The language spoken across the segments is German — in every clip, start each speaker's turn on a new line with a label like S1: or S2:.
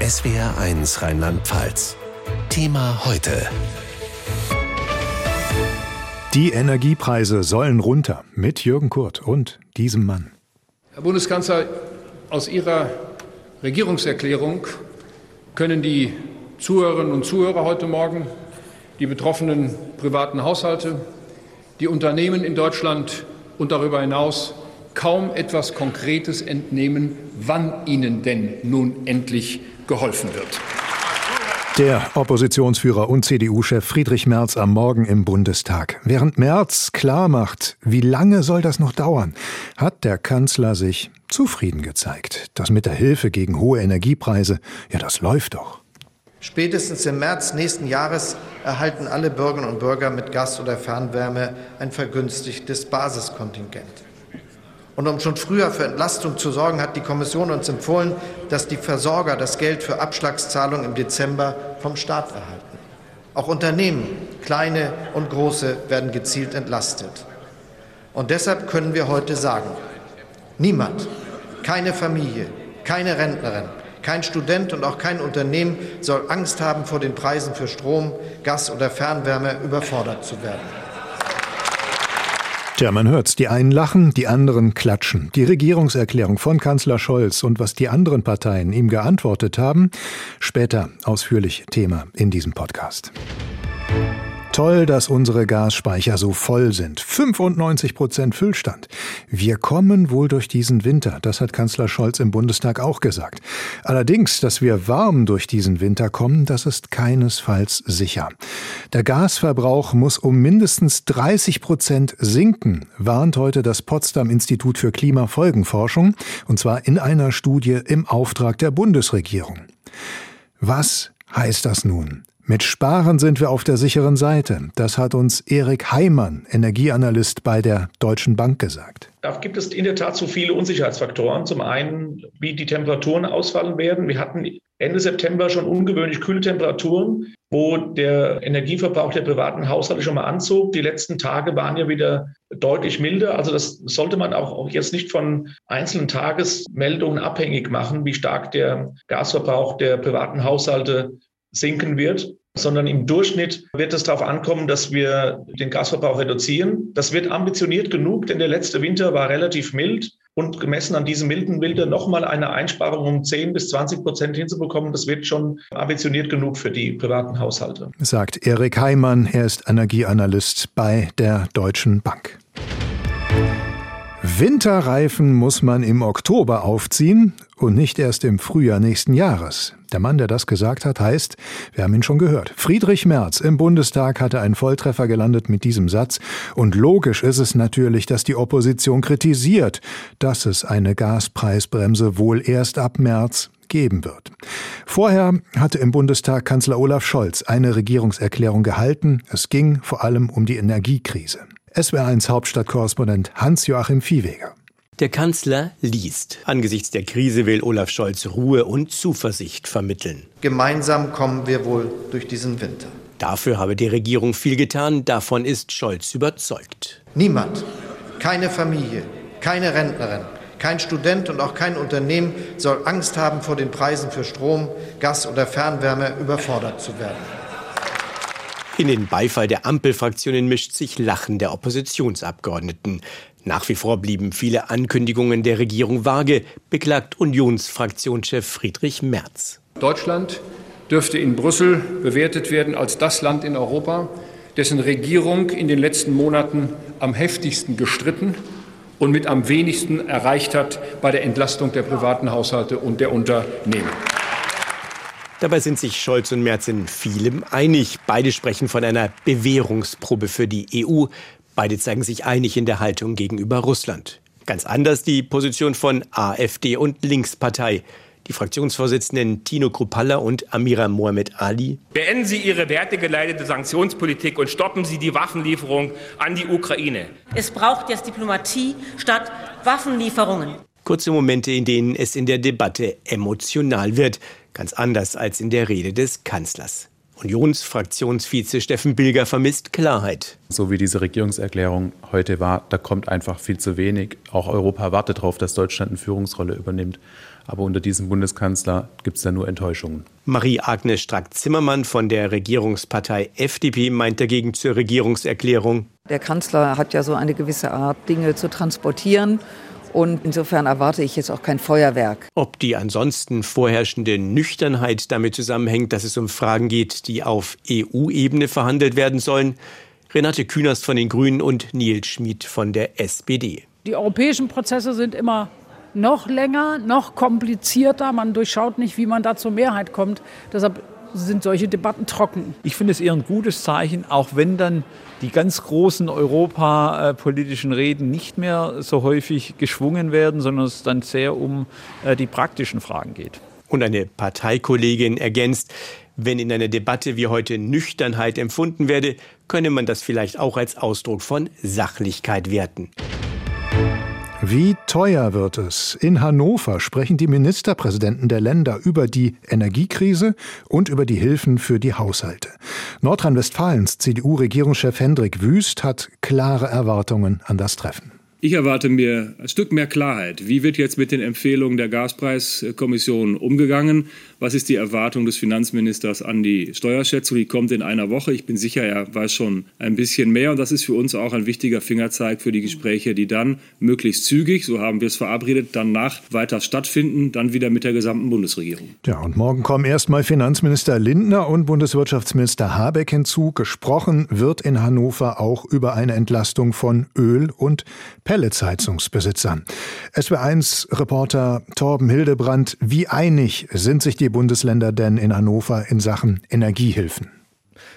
S1: SWR1 Rheinland-Pfalz. Thema heute.
S2: Die Energiepreise sollen runter mit Jürgen Kurt und diesem Mann.
S3: Herr Bundeskanzler, aus Ihrer Regierungserklärung können die Zuhörerinnen und Zuhörer heute Morgen, die betroffenen privaten Haushalte, die Unternehmen in Deutschland und darüber hinaus kaum etwas Konkretes entnehmen, wann ihnen denn nun endlich geholfen wird.
S2: Der Oppositionsführer und CDU-Chef Friedrich Merz am Morgen im Bundestag. Während Merz klar macht, wie lange soll das noch dauern, hat der Kanzler sich zufrieden gezeigt. Das mit der Hilfe gegen hohe Energiepreise, ja, das läuft doch.
S4: Spätestens im März nächsten Jahres erhalten alle Bürgerinnen und Bürger mit Gas oder Fernwärme ein vergünstigtes Basiskontingent. Und um schon früher für Entlastung zu sorgen, hat die Kommission uns empfohlen, dass die Versorger das Geld für Abschlagszahlungen im Dezember vom Staat erhalten. Auch Unternehmen, kleine und große, werden gezielt entlastet. Und deshalb können wir heute sagen, niemand, keine Familie, keine Rentnerin, kein Student und auch kein Unternehmen soll Angst haben, vor den Preisen für Strom, Gas oder Fernwärme überfordert zu werden.
S2: Tja, man hört's. Die einen lachen, die anderen klatschen. Die Regierungserklärung von Kanzler Scholz und was die anderen Parteien ihm geantwortet haben, später ausführlich Thema in diesem Podcast. Toll, dass unsere Gasspeicher so voll sind. 95 Prozent Füllstand. Wir kommen wohl durch diesen Winter. Das hat Kanzler Scholz im Bundestag auch gesagt. Allerdings, dass wir warm durch diesen Winter kommen, das ist keinesfalls sicher. Der Gasverbrauch muss um mindestens 30 Prozent sinken, warnt heute das Potsdam Institut für Klimafolgenforschung, und zwar in einer Studie im Auftrag der Bundesregierung. Was heißt das nun? Mit Sparen sind wir auf der sicheren Seite. Das hat uns Erik Heimann, Energieanalyst bei der Deutschen Bank, gesagt.
S5: Da gibt es in der Tat zu viele Unsicherheitsfaktoren. Zum einen, wie die Temperaturen ausfallen werden. Wir hatten Ende September schon ungewöhnlich kühle Temperaturen, wo der Energieverbrauch der privaten Haushalte schon mal anzog. Die letzten Tage waren ja wieder deutlich milder. Also das sollte man auch jetzt nicht von einzelnen Tagesmeldungen abhängig machen, wie stark der Gasverbrauch der privaten Haushalte sinken wird sondern im Durchschnitt wird es darauf ankommen, dass wir den Gasverbrauch reduzieren. Das wird ambitioniert genug, denn der letzte Winter war relativ mild und gemessen an diesem milden Winter nochmal eine Einsparung um 10 bis 20 Prozent hinzubekommen, das wird schon ambitioniert genug für die privaten Haushalte.
S2: Sagt Erik Heimann, er ist Energieanalyst bei der Deutschen Bank. Winterreifen muss man im Oktober aufziehen und nicht erst im Frühjahr nächsten Jahres. Der Mann, der das gesagt hat, heißt, wir haben ihn schon gehört, Friedrich Merz im Bundestag hatte einen Volltreffer gelandet mit diesem Satz. Und logisch ist es natürlich, dass die Opposition kritisiert, dass es eine Gaspreisbremse wohl erst ab März geben wird. Vorher hatte im Bundestag Kanzler Olaf Scholz eine Regierungserklärung gehalten. Es ging vor allem um die Energiekrise. SWR1 Hauptstadtkorrespondent Hans-Joachim Viehweger.
S6: Der Kanzler liest. Angesichts der Krise will Olaf Scholz Ruhe und Zuversicht vermitteln.
S4: Gemeinsam kommen wir wohl durch diesen Winter.
S6: Dafür habe die Regierung viel getan, davon ist Scholz überzeugt.
S4: Niemand, keine Familie, keine Rentnerin, kein Student und auch kein Unternehmen soll Angst haben, vor den Preisen für Strom, Gas oder Fernwärme überfordert zu werden.
S6: In den Beifall der Ampelfraktionen mischt sich Lachen der Oppositionsabgeordneten. Nach wie vor blieben viele Ankündigungen der Regierung vage, beklagt Unionsfraktionschef Friedrich Merz.
S3: Deutschland dürfte in Brüssel bewertet werden als das Land in Europa, dessen Regierung in den letzten Monaten am heftigsten gestritten und mit am wenigsten erreicht hat bei der Entlastung der privaten Haushalte und der Unternehmen.
S6: Dabei sind sich Scholz und Merz in vielem einig. Beide sprechen von einer Bewährungsprobe für die EU. Beide zeigen sich einig in der Haltung gegenüber Russland. Ganz anders die Position von AfD und Linkspartei. Die Fraktionsvorsitzenden Tino Kruppalla und Amira Mohamed Ali.
S7: Beenden Sie Ihre wertegeleitete Sanktionspolitik und stoppen Sie die Waffenlieferung an die Ukraine.
S8: Es braucht jetzt Diplomatie statt Waffenlieferungen.
S6: Kurze Momente, in denen es in der Debatte emotional wird. Ganz anders als in der Rede des Kanzlers. Unionsfraktionsvize Steffen Bilger vermisst Klarheit.
S9: So wie diese Regierungserklärung heute war, da kommt einfach viel zu wenig. Auch Europa wartet darauf, dass Deutschland eine Führungsrolle übernimmt. Aber unter diesem Bundeskanzler gibt es da nur Enttäuschungen.
S6: Marie-Agnes Strack-Zimmermann von der Regierungspartei FDP meint dagegen zur Regierungserklärung.
S10: Der Kanzler hat ja so eine gewisse Art, Dinge zu transportieren. Und insofern erwarte ich jetzt auch kein Feuerwerk.
S6: Ob die ansonsten vorherrschende Nüchternheit damit zusammenhängt, dass es um Fragen geht, die auf EU-Ebene verhandelt werden sollen, Renate Künast von den Grünen und Nils Schmid von der SPD.
S11: Die europäischen Prozesse sind immer noch länger, noch komplizierter. Man durchschaut nicht, wie man da zur Mehrheit kommt. Deshalb sind solche Debatten trocken.
S12: Ich finde es eher ein gutes Zeichen, auch wenn dann die ganz großen europapolitischen Reden nicht mehr so häufig geschwungen werden, sondern es dann sehr um äh, die praktischen Fragen geht.
S6: Und eine Parteikollegin ergänzt, wenn in einer Debatte wie heute Nüchternheit empfunden werde, könne man das vielleicht auch als Ausdruck von Sachlichkeit werten.
S2: Wie teuer wird es? In Hannover sprechen die Ministerpräsidenten der Länder über die Energiekrise und über die Hilfen für die Haushalte. Nordrhein-Westfalens CDU-Regierungschef Hendrik Wüst hat klare Erwartungen an das Treffen.
S13: Ich erwarte mir ein Stück mehr Klarheit. Wie wird jetzt mit den Empfehlungen der Gaspreiskommission umgegangen? Was ist die Erwartung des Finanzministers an die Steuerschätzung? Die kommt in einer Woche. Ich bin sicher, er weiß schon ein bisschen mehr. Und das ist für uns auch ein wichtiger Fingerzeig für die Gespräche, die dann möglichst zügig, so haben wir es verabredet, danach weiter stattfinden, dann wieder mit der gesamten Bundesregierung.
S2: Ja, und morgen kommen erstmal Finanzminister Lindner und Bundeswirtschaftsminister Habeck hinzu. Gesprochen wird in Hannover auch über eine Entlastung von Öl- und Pelletsheizungsbesitzern. SW1-Reporter Torben Hildebrand, wie einig sind sich die Bundesländer denn in Hannover in Sachen Energiehilfen?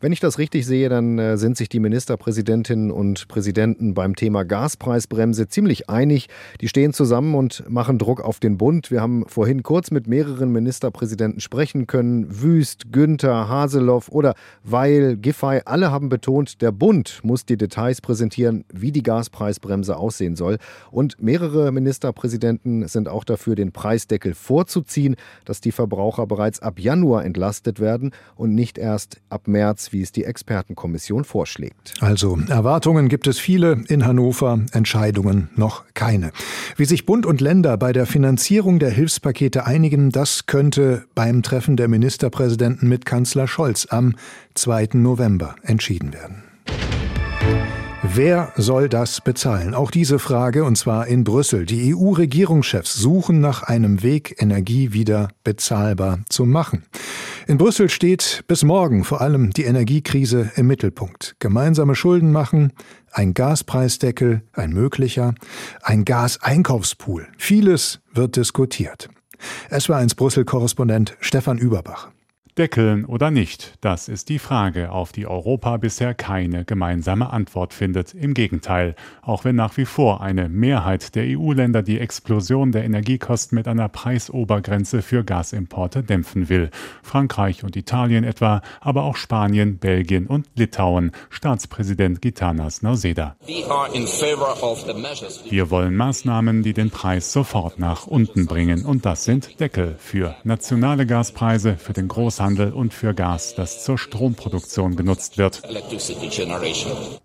S14: Wenn ich das richtig sehe, dann äh, sind sich die Ministerpräsidentinnen und Präsidenten beim Thema Gaspreisbremse ziemlich einig. Die stehen zusammen und machen Druck auf den Bund. Wir haben vorhin kurz mit mehreren Ministerpräsidenten sprechen können. Wüst, Günther, Haseloff oder Weil, Giffey, alle haben betont, der Bund muss die Details präsentieren, wie die Gaspreisbremse aussehen soll. Und mehrere Ministerpräsidenten sind auch dafür, den Preisdeckel vorzuziehen, dass die Verbraucher bereits ab Januar entlastet werden und nicht erst ab März wie es die Expertenkommission vorschlägt.
S2: Also Erwartungen gibt es viele in Hannover, Entscheidungen noch keine. Wie sich Bund und Länder bei der Finanzierung der Hilfspakete einigen, das könnte beim Treffen der Ministerpräsidenten mit Kanzler Scholz am 2. November entschieden werden. Wer soll das bezahlen? Auch diese Frage, und zwar in Brüssel. Die EU-Regierungschefs suchen nach einem Weg, Energie wieder bezahlbar zu machen. In Brüssel steht bis morgen vor allem die Energiekrise im Mittelpunkt. Gemeinsame Schulden machen, ein Gaspreisdeckel, ein möglicher, ein Gaseinkaufspool. Vieles wird diskutiert. Es war eins Brüssel-Korrespondent Stefan Überbach.
S15: Deckeln oder nicht, das ist die Frage, auf die Europa bisher keine gemeinsame Antwort findet. Im Gegenteil, auch wenn nach wie vor eine Mehrheit der EU-Länder die Explosion der Energiekosten mit einer Preisobergrenze für Gasimporte dämpfen will. Frankreich und Italien etwa, aber auch Spanien, Belgien und Litauen. Staatspräsident Gitanas Nauseda. Wir wollen Maßnahmen, die den Preis sofort nach unten bringen. Und das sind Deckel für nationale Gaspreise, für den Großhandel Großhandel und für Gas, das zur Stromproduktion genutzt wird.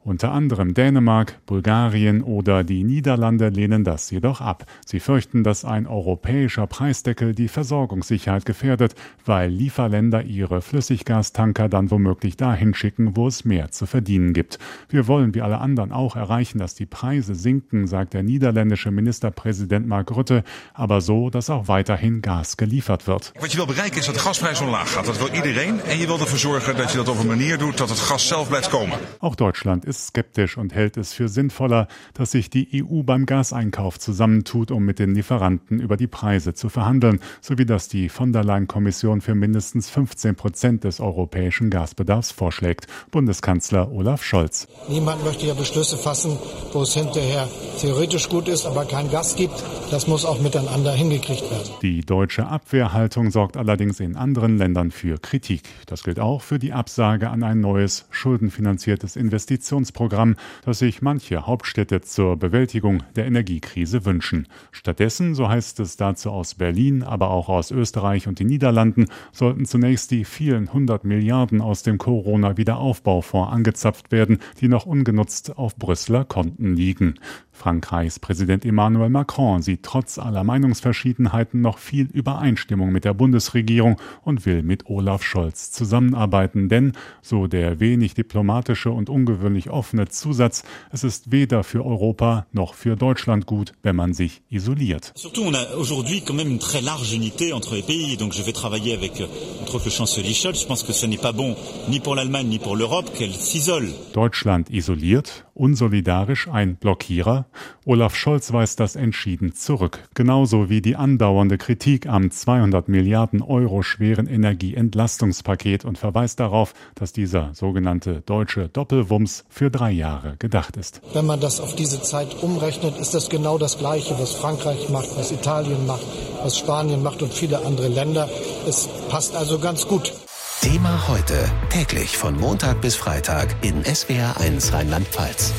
S15: Unter anderem Dänemark, Bulgarien oder die Niederlande lehnen das jedoch ab. Sie fürchten, dass ein europäischer Preisdeckel die Versorgungssicherheit gefährdet, weil Lieferländer ihre Flüssiggastanker dann womöglich dahin schicken, wo es mehr zu verdienen gibt. Wir wollen wie alle anderen auch erreichen, dass die Preise sinken, sagt der niederländische Ministerpräsident Mark Rutte, aber so, dass auch weiterhin Gas geliefert wird.
S16: Was je wil bereiken is dat gasprijs omlaag gaat. Dat wil iedereen. En je wil ervoor zorgen dat je dat op een manier doet dat het gas zelf blijft komen.
S15: Auch Deutschland ist skeptisch und hält es für sinnvoller, dass sich die EU beim Gaseinkauf zusammentut, um mit den Lieferanten über die Preise zu verhandeln, sowie dass die von der Leyen-Kommission für mindestens 15 Prozent des europäischen Gasbedarfs vorschlägt. Bundeskanzler Olaf Scholz.
S17: Niemand möchte ja Beschlüsse fassen, wo es hinterher theoretisch gut ist, aber kein Gas gibt. Das muss auch miteinander hingekriegt werden.
S15: Die deutsche Abwehrhaltung sorgt allerdings in anderen Ländern für Kritik. Das gilt auch für die Absage an ein neues schuldenfinanziertes Investitionsprogramm, das sich manche Hauptstädte zur Bewältigung der Energiekrise wünschen. Stattdessen, so heißt es dazu aus Berlin, aber auch aus Österreich und den Niederlanden, sollten zunächst die vielen hundert Milliarden aus dem Corona-Wiederaufbaufonds angezapft werden, die noch ungenutzt auf Brüsseler Konten liegen. Frankreichs Präsident Emmanuel Macron sieht trotz aller Meinungsverschiedenheiten noch viel Übereinstimmung mit der Bundesregierung und will mit Olaf Scholz zusammenarbeiten, denn, so der wenig diplomatische und ungewöhnlich offene Zusatz, es ist weder für Europa noch für Deutschland gut, wenn man sich isoliert.
S18: Surtout, on a aujourd'hui quand même une très large unité entre les pays, donc je vais travailler avec euh, notre chancelier Scholz. Je pense que ce n'est pas bon ni pour l'Allemagne ni pour l'Europe qu'elle s'isole.
S15: Deutschland isoliert, unsolidarisch ein Blockierer. Olaf Scholz weist das entschieden zurück, genauso wie die andauernde Kritik am 200 Milliarden Euro schweren Energieentlastungspaket und verweist darauf, dass dieser sogenannte deutsche Doppelwumms für drei Jahre gedacht ist.
S17: Wenn man das auf diese Zeit umrechnet, ist das genau das Gleiche, was Frankreich macht, was Italien macht, was Spanien macht und viele andere Länder. Es passt also ganz gut.
S1: Thema heute täglich von Montag bis Freitag in SWR1 Rheinland-Pfalz.